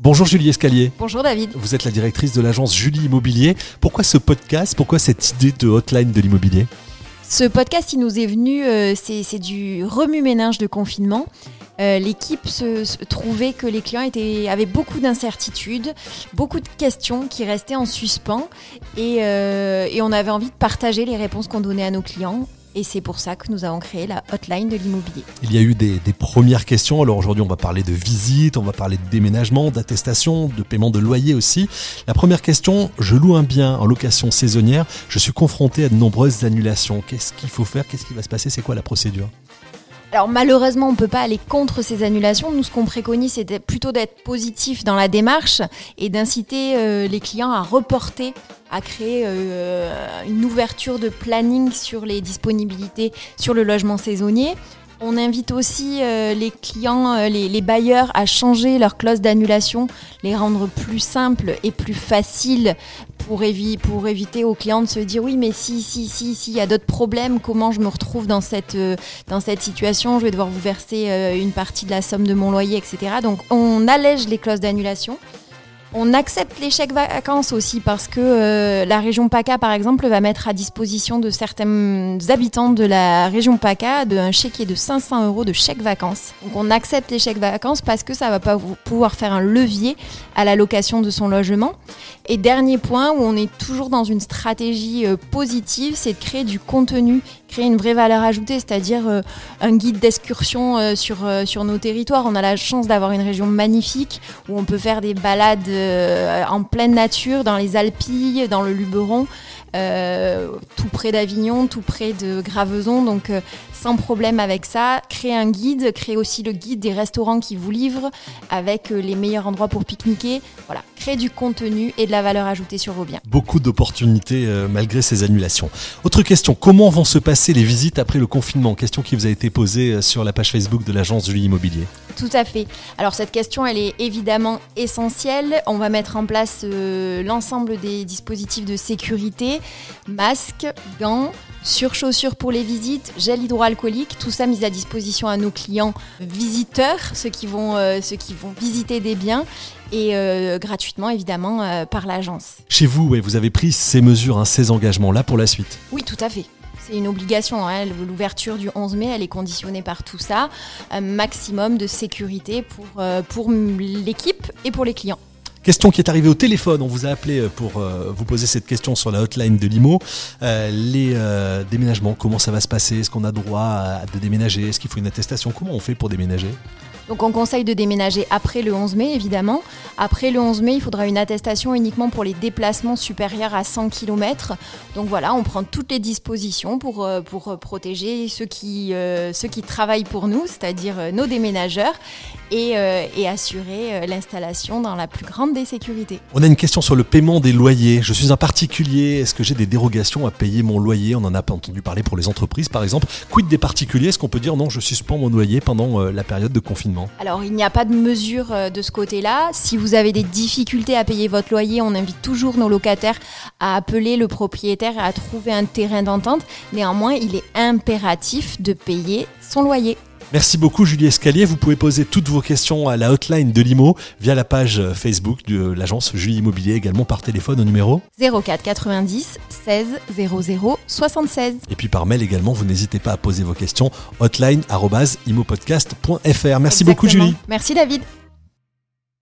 Bonjour Julie Escalier. Bonjour David. Vous êtes la directrice de l'agence Julie Immobilier. Pourquoi ce podcast? Pourquoi cette idée de hotline de l'immobilier? Ce podcast, il nous est venu, euh, c'est du remue-ménage de confinement. Euh, l'équipe se, se trouvait que les clients étaient, avaient beaucoup d'incertitudes, beaucoup de questions qui restaient en suspens et, euh, et on avait envie de partager les réponses qu'on donnait à nos clients et c'est pour ça que nous avons créé la hotline de l'immobilier. Il y a eu des, premières questions. Alors aujourd'hui, on va parler de visite, on va parler de déménagement, d'attestation, de paiement de loyer aussi. La première question, je loue un bien en location saisonnière. Je suis confronté à de nombreuses annulations. Qu'est-ce qu'il faut faire? Qu'est-ce qui va se passer? C'est quoi la procédure? Alors malheureusement, on ne peut pas aller contre ces annulations. Nous, ce qu'on préconise, c'est plutôt d'être positif dans la démarche et d'inciter euh, les clients à reporter, à créer euh, une ouverture de planning sur les disponibilités sur le logement saisonnier. On invite aussi euh, les clients, euh, les, bailleurs à changer leurs clauses d'annulation, les rendre plus simples et plus faciles pour, évi pour, éviter aux clients de se dire oui mais si, si, si, si, y a d'autres problèmes, comment je me retrouve dans cette, euh, dans cette situation, je vais devoir vous verser une partie de la somme de mon loyer, etc. Donc on allège les clauses d'annulation. On accepte les chèques vacances aussi parce que euh, la région PACA, par exemple, va mettre à disposition de certains habitants de la région PACA de un chéquier de 500 euros de chèques vacances. Donc on accepte les chèques vacances parce que ça va pas pouvoir faire un levier à la location de son logement. Et dernier point où on est toujours dans une stratégie euh, positive, c'est de créer du contenu, créer une vraie valeur ajoutée, c'est-à-dire euh, un guide d'excursion sur, sur nos territoires. On a la chance d'avoir une région magnifique où on peut faire des balades euh, en pleine nature, dans les Alpilles, dans le Luberon. Euh, tout près d'Avignon, tout près de Graveson, donc euh, sans problème avec ça. Créer un guide, créer aussi le guide des restaurants qui vous livrent avec les meilleurs endroits pour pique-niquer. Voilà, créer du contenu et de la valeur ajoutée sur vos biens. Beaucoup d'opportunités euh, malgré ces annulations. Autre question, comment vont se passer les visites après le confinement? Question qui vous a été posée sur la page Facebook de l'agence Julie Immobilier. Tout à fait. Alors cette question, elle est évidemment essentielle. On va mettre en place euh, l'ensemble des dispositifs de sécurité, masques, gants, surchaussures pour les visites, gel hydroalcoolique, tout ça mis à disposition à nos clients visiteurs, ceux qui vont, euh, ceux qui vont visiter des biens et euh, gratuitement évidemment euh, par l'agence. Chez vous, ouais, vous avez pris ces mesures, hein, ces engagements-là pour la suite Oui, tout à fait. C'est une obligation. Hein. L'ouverture du 11 mai, elle est conditionnée par tout ça. Un maximum de sécurité pour, pour l'équipe et pour les clients. Question qui est arrivée au téléphone. On vous a appelé pour euh, vous poser cette question sur la hotline de Limo. Euh, les euh, déménagements, comment ça va se passer? Est-ce qu'on a droit de déménager? Est-ce qu'il faut une attestation? Comment on fait pour déménager? Donc on conseille de déménager après le 11 mai, évidemment. Après le 11 mai, il faudra une attestation uniquement pour les déplacements supérieurs à 100 km. Donc voilà, on prend toutes les dispositions pour, euh, pour protéger ceux qui, euh, ceux qui travaillent pour nous, c'est-à-dire euh, nos déménageurs, et, euh, et assurer euh, l'installation dans la plus grande des sécurités. On a une question sur le paiement des loyers. Je suis un particulier. Est-ce que j'ai des dérogations à payer mon loyer? On en a pas entendu parler pour les entreprises, par exemple. Quid des particuliers? Est-ce qu'on peut dire non, je suspends mon loyer pendant euh, la période de confinement? Alors, il n'y a pas de mesure euh, de ce côté-là. Si vous avez des difficultés à payer votre loyer, on invite toujours nos locataires à appeler le propriétaire et à trouver un terrain d'entente. Néanmoins, il est impératif de payer son loyer. Merci beaucoup Julie Escalier. Vous pouvez poser toutes vos questions à la hotline de l'IMO via la page Facebook de l'agence Julie Immobilier, également par téléphone au numéro 04 90 16 00 76. Et puis par mail également, vous n'hésitez pas à poser vos questions hotline.imopodcast.fr. Merci beaucoup. Julie. Merci David.